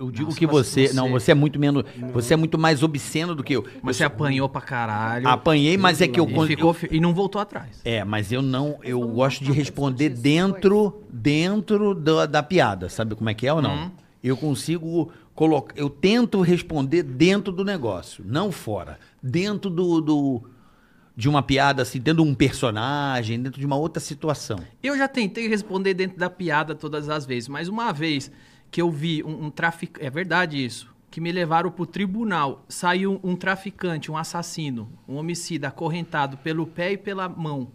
Eu digo Nossa, que você, você- Não, você é muito menos. Você é muito mais obsceno do que eu. Mas você apanhou pra caralho. Apanhei, mas é que eu. e, ficou, fi- e não voltou atrás. É, mas eu não. Eu gosto de responder dentro dentro da, da piada. Sabe como é que é ou não? Uhum. Eu consigo colocar. Eu tento responder dentro do negócio, não fora. Dentro do. do- de uma piada, assim, dentro de um personagem, dentro de uma outra situação. Eu já tentei responder dentro da piada todas as vezes, mas uma vez que eu vi um, um traficante. É verdade isso. Que me levaram pro tribunal. Saiu um traficante, um assassino, um homicida acorrentado pelo pé e pela mão.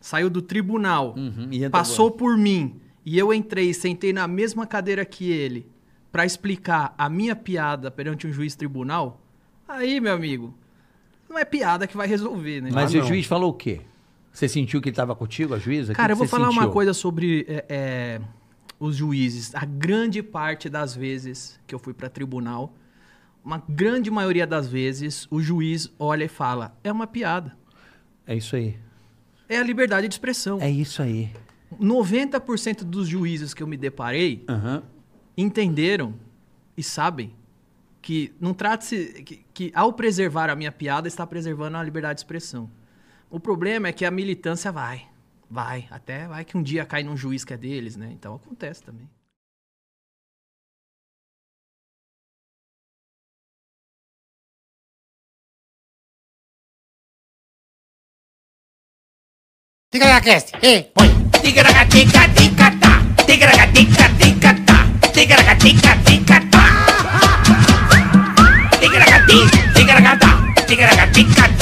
Saiu do tribunal. Uhum, e passou por mim. E eu entrei, sentei na mesma cadeira que ele pra explicar a minha piada perante um juiz tribunal. Aí, meu amigo, não é piada que vai resolver, né? Mas Ah, o juiz falou o quê? Você sentiu que ele estava contigo, a juíza? Que Cara, que eu vou falar uma sentiu? coisa sobre é, é, os juízes. A grande parte das vezes que eu fui para tribunal, uma grande maioria das vezes, o juiz olha e fala: é uma piada. É isso aí. É a liberdade de expressão. É isso aí. 90% dos juízes que eu me deparei Aham. entenderam e sabem que não trata-se que, que ao preservar a minha piada está preservando a liberdade de expressão. O problema é que a militância vai, vai, até vai que um dia cai num juiz que é deles, né? Então acontece também. Ticaracast, ei, põe. Ticaracatica-ticatá, ticaracatica-ticatá, ticaracatica-ticatá. Ticaracati, ticaracatá, ticaracatica-ticatá.